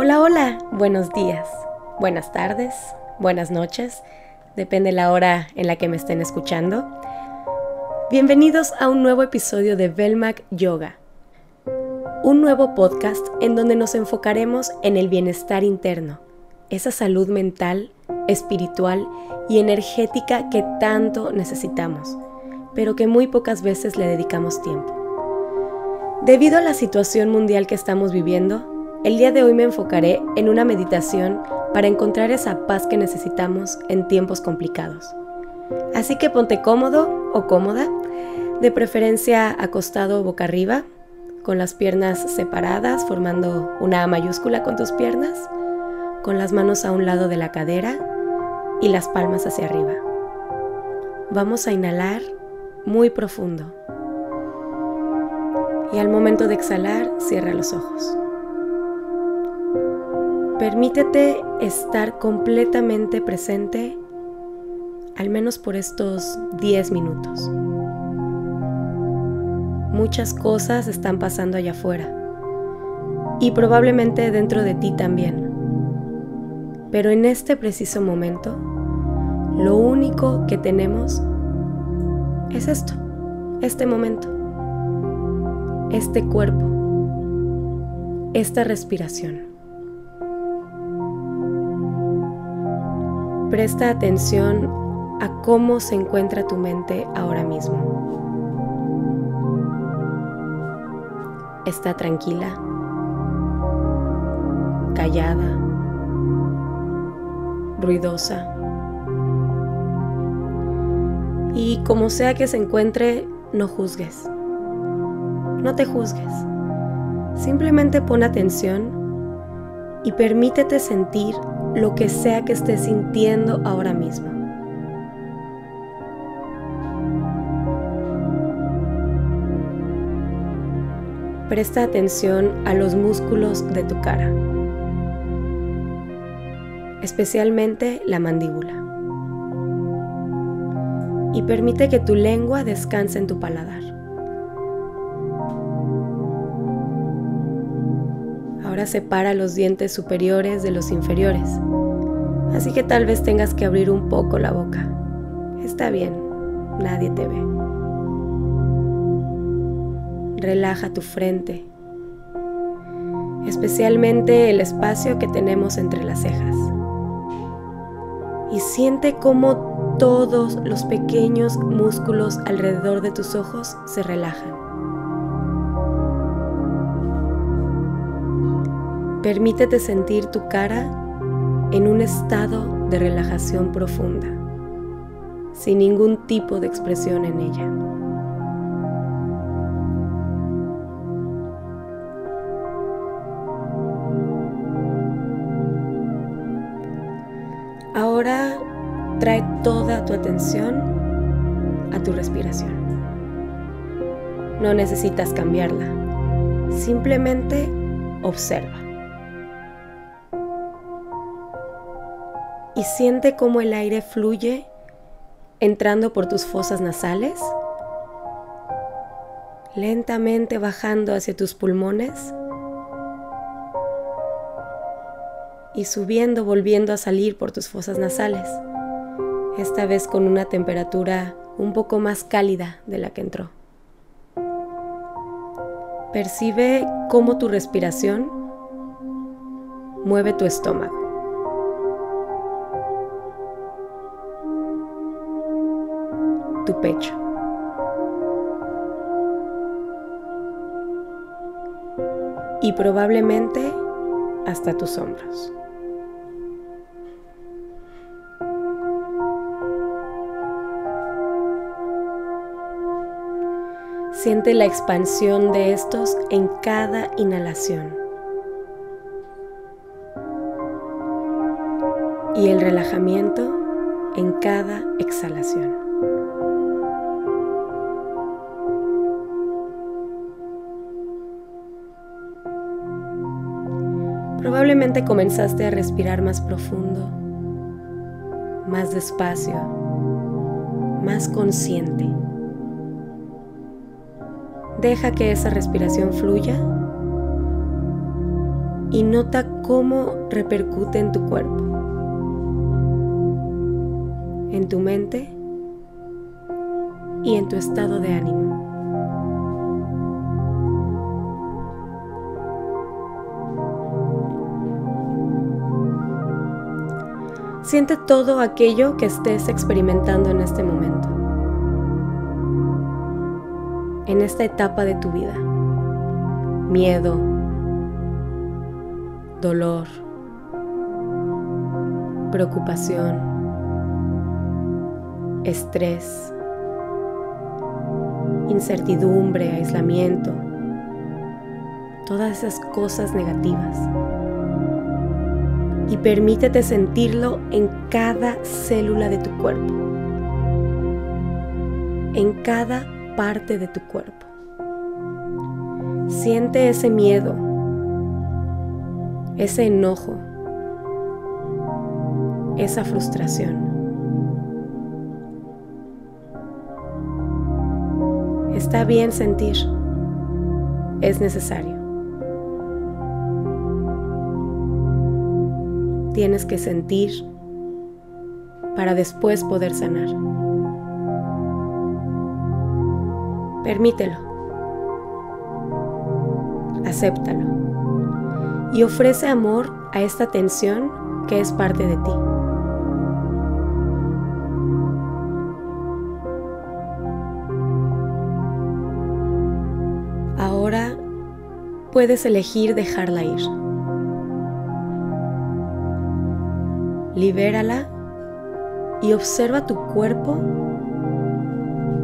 Hola, hola, buenos días, buenas tardes, buenas noches, depende la hora en la que me estén escuchando. Bienvenidos a un nuevo episodio de Belmac Yoga, un nuevo podcast en donde nos enfocaremos en el bienestar interno, esa salud mental, espiritual y energética que tanto necesitamos, pero que muy pocas veces le dedicamos tiempo. Debido a la situación mundial que estamos viviendo, el día de hoy me enfocaré en una meditación para encontrar esa paz que necesitamos en tiempos complicados. Así que ponte cómodo o cómoda, de preferencia acostado boca arriba, con las piernas separadas formando una A mayúscula con tus piernas, con las manos a un lado de la cadera y las palmas hacia arriba. Vamos a inhalar muy profundo. Y al momento de exhalar, cierra los ojos. Permítete estar completamente presente al menos por estos 10 minutos. Muchas cosas están pasando allá afuera y probablemente dentro de ti también. Pero en este preciso momento, lo único que tenemos es esto, este momento, este cuerpo, esta respiración. Presta atención a cómo se encuentra tu mente ahora mismo. ¿Está tranquila? ¿Callada? ¿Ruidosa? Y como sea que se encuentre, no juzgues. No te juzgues. Simplemente pon atención y permítete sentir lo que sea que estés sintiendo ahora mismo. Presta atención a los músculos de tu cara, especialmente la mandíbula. Y permite que tu lengua descanse en tu paladar. Ahora separa los dientes superiores de los inferiores. Así que tal vez tengas que abrir un poco la boca. Está bien, nadie te ve. Relaja tu frente, especialmente el espacio que tenemos entre las cejas. Y siente cómo todos los pequeños músculos alrededor de tus ojos se relajan. Permítete sentir tu cara en un estado de relajación profunda, sin ningún tipo de expresión en ella. Ahora trae toda tu atención a tu respiración. No necesitas cambiarla, simplemente observa. Y siente cómo el aire fluye entrando por tus fosas nasales, lentamente bajando hacia tus pulmones y subiendo, volviendo a salir por tus fosas nasales, esta vez con una temperatura un poco más cálida de la que entró. Percibe cómo tu respiración mueve tu estómago. Tu pecho. Y probablemente hasta tus hombros. Siente la expansión de estos en cada inhalación. Y el relajamiento en cada exhalación. Probablemente comenzaste a respirar más profundo, más despacio, más consciente. Deja que esa respiración fluya y nota cómo repercute en tu cuerpo, en tu mente y en tu estado de ánimo. Siente todo aquello que estés experimentando en este momento, en esta etapa de tu vida. Miedo, dolor, preocupación, estrés, incertidumbre, aislamiento, todas esas cosas negativas y permítete sentirlo en cada célula de tu cuerpo, en cada parte de tu cuerpo. Siente ese miedo, ese enojo, esa frustración. Está bien sentir, es necesario. Tienes que sentir para después poder sanar. Permítelo. Acéptalo. Y ofrece amor a esta tensión que es parte de ti. Ahora puedes elegir dejarla ir. Libérala y observa tu cuerpo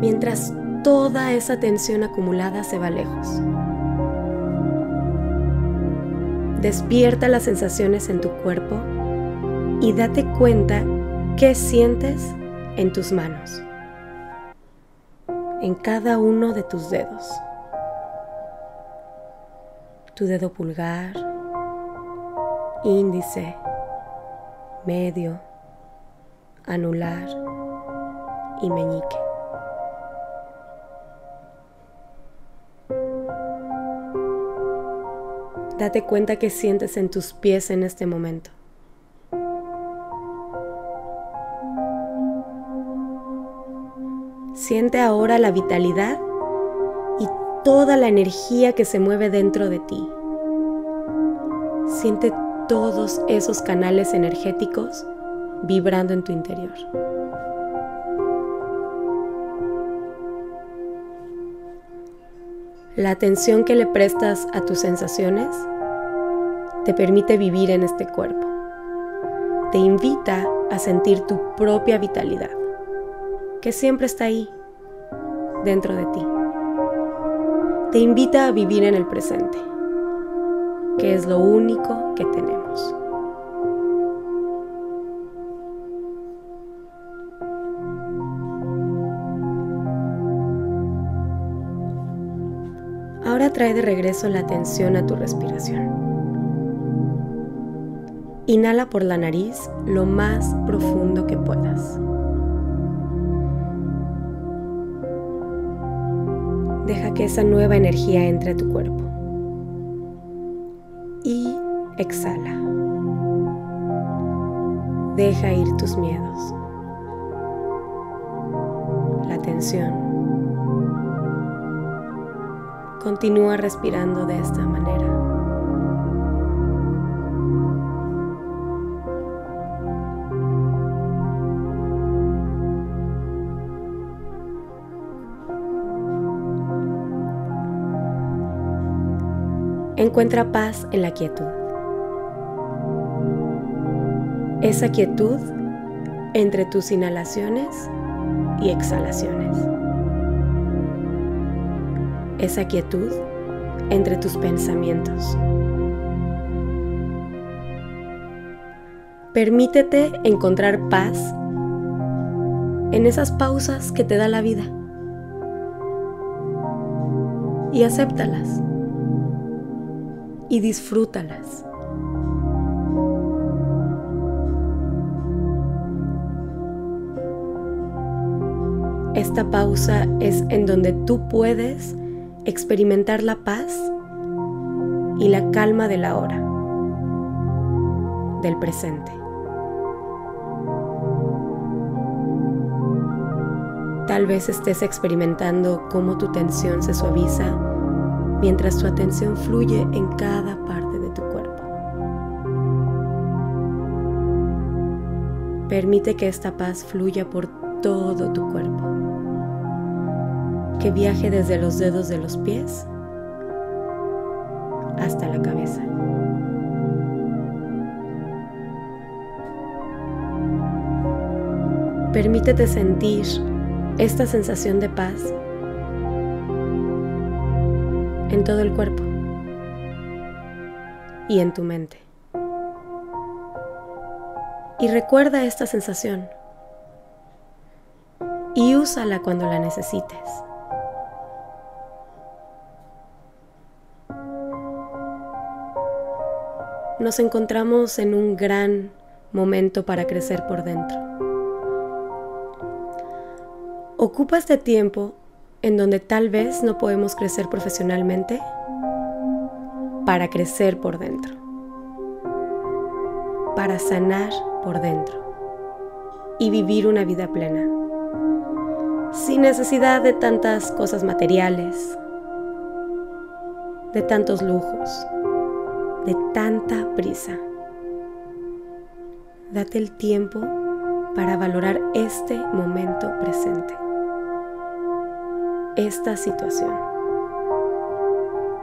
mientras toda esa tensión acumulada se va lejos. Despierta las sensaciones en tu cuerpo y date cuenta qué sientes en tus manos, en cada uno de tus dedos. Tu dedo pulgar, índice, medio, anular y meñique. Date cuenta que sientes en tus pies en este momento. Siente ahora la vitalidad y toda la energía que se mueve dentro de ti. Siente todos esos canales energéticos vibrando en tu interior. La atención que le prestas a tus sensaciones te permite vivir en este cuerpo. Te invita a sentir tu propia vitalidad, que siempre está ahí, dentro de ti. Te invita a vivir en el presente que es lo único que tenemos. Ahora trae de regreso la atención a tu respiración. Inhala por la nariz lo más profundo que puedas. Deja que esa nueva energía entre a tu cuerpo exhala. Deja ir tus miedos, la tensión. Continúa respirando de esta manera. Encuentra paz en la quietud. Esa quietud entre tus inhalaciones y exhalaciones. Esa quietud entre tus pensamientos. Permítete encontrar paz en esas pausas que te da la vida y acéptalas y disfrútalas. Esta pausa es en donde tú puedes experimentar la paz y la calma de la hora. del presente. Tal vez estés experimentando cómo tu tensión se suaviza mientras tu atención fluye en cada parte de tu cuerpo. Permite que esta paz fluya por todo tu cuerpo, que viaje desde los dedos de los pies hasta la cabeza. Permítete sentir esta sensación de paz en todo el cuerpo y en tu mente. Y recuerda esta sensación y úsala cuando la necesites. Nos encontramos en un gran momento para crecer por dentro. Ocupa este tiempo en donde tal vez no podemos crecer profesionalmente para crecer por dentro, para sanar por dentro y vivir una vida plena, sin necesidad de tantas cosas materiales, de tantos lujos, de tanta prisa. Date el tiempo para valorar este momento presente esta situación,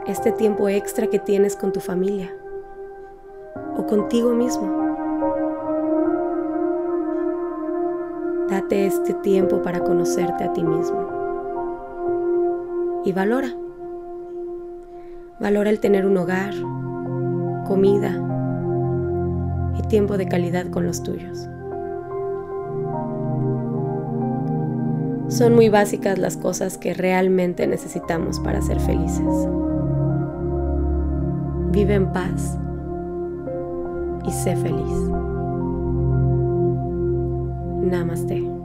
este tiempo extra que tienes con tu familia o contigo mismo. Date este tiempo para conocerte a ti mismo y valora. Valora el tener un hogar, comida y tiempo de calidad con los tuyos. Son muy básicas las cosas que realmente necesitamos para ser felices. Vive en paz y sé feliz. Namaste.